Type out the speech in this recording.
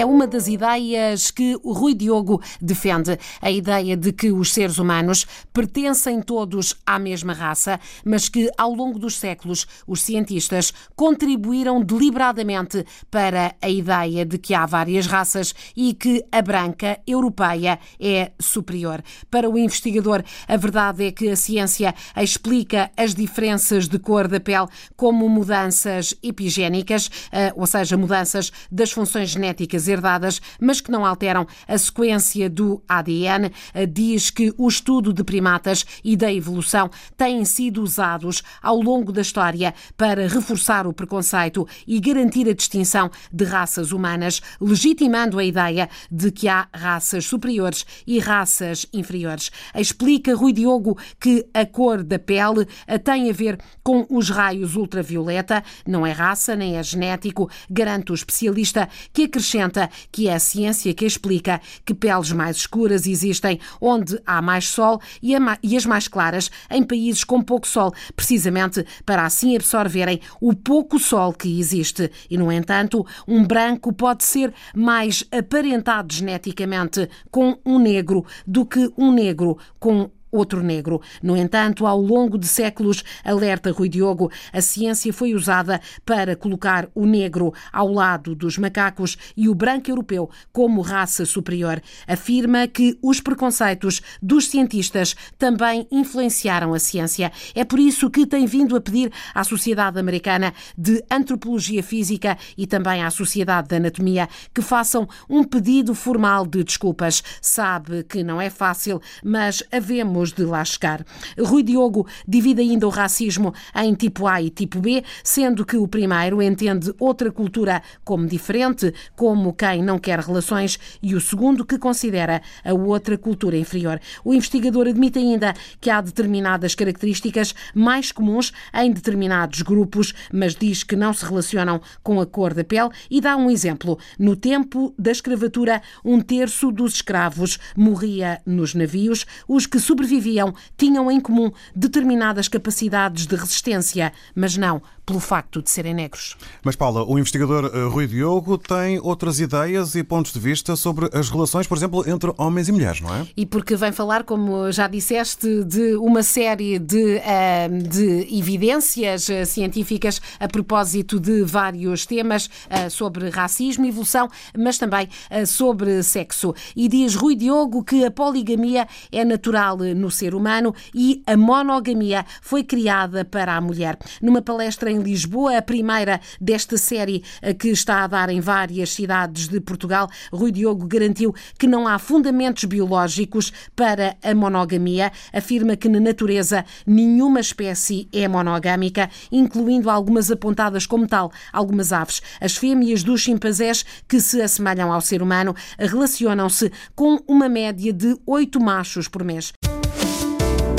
É uma das ideias que o Rui Diogo defende. A ideia de que os seres humanos pertencem todos à mesma raça, mas que ao longo dos séculos os cientistas contribuíram deliberadamente para a ideia de que há várias raças e que a branca europeia é superior. Para o investigador, a verdade é que a ciência explica as diferenças de cor da pele como mudanças epigénicas, eh, ou seja, mudanças das funções genéticas herdadas, mas que não alteram a sequência do ADN, eh, diz que o estudo de primatas e da evolução têm sido usados ao longo da história para reforçar o preconceito e garantir a distinção de raças humanas, legitimando a ideia de que há raças superiores e raças inferiores. Explica Rui Diogo que a cor da pele eh, tem a ver com os raios ultravioleta, não é raça nem é genético, garante o especialista que acrescenta que é a ciência que explica que peles mais escuras existem onde há mais sol e as mais claras em países com pouco sol, precisamente para assim absorverem o pouco sol que existe. E, no entanto, um branco pode ser mais aparentado geneticamente com um negro do que um negro com outro negro. No entanto, ao longo de séculos, alerta Rui Diogo, a ciência foi usada para colocar o negro ao lado dos macacos e o branco europeu como raça superior. Afirma que os preconceitos dos cientistas também influenciaram a ciência. É por isso que tem vindo a pedir à Sociedade Americana de Antropologia Física e também à Sociedade de Anatomia que façam um pedido formal de desculpas. Sabe que não é fácil, mas havemos de lá chegar. Rui Diogo divide ainda o racismo em tipo A e tipo B, sendo que o primeiro entende outra cultura como diferente, como quem não quer relações, e o segundo que considera a outra cultura inferior. O investigador admite ainda que há determinadas características mais comuns em determinados grupos, mas diz que não se relacionam com a cor da pele e dá um exemplo. No tempo da escravatura, um terço dos escravos morria nos navios, os que sobreviviam sobreviviam tinham em comum determinadas capacidades de resistência, mas não pelo facto de serem negros. Mas, Paula, o investigador eh, Rui Diogo tem outras ideias e pontos de vista sobre as relações, por exemplo, entre homens e mulheres, não é? E porque vem falar, como já disseste, de uma série de, eh, de evidências eh, científicas a propósito de vários temas sobre racismo, evolução, mas também sobre sexo. E diz Rui Diogo que a poligamia é natural no ser humano e a monogamia foi criada para a mulher. Numa palestra em Lisboa, a primeira desta série eh, que está a dar em várias cidades de Portugal, Rui Diogo garantiu que não há fundamentos biológicos para a monogamia. Afirma que na natureza nenhuma espécie é monogâmica, incluindo algumas apontadas como tal, algumas aves. As fêmeas dos chimpanzés, que se assemelham ao ser humano, relacionam-se com uma média de oito machos por mês.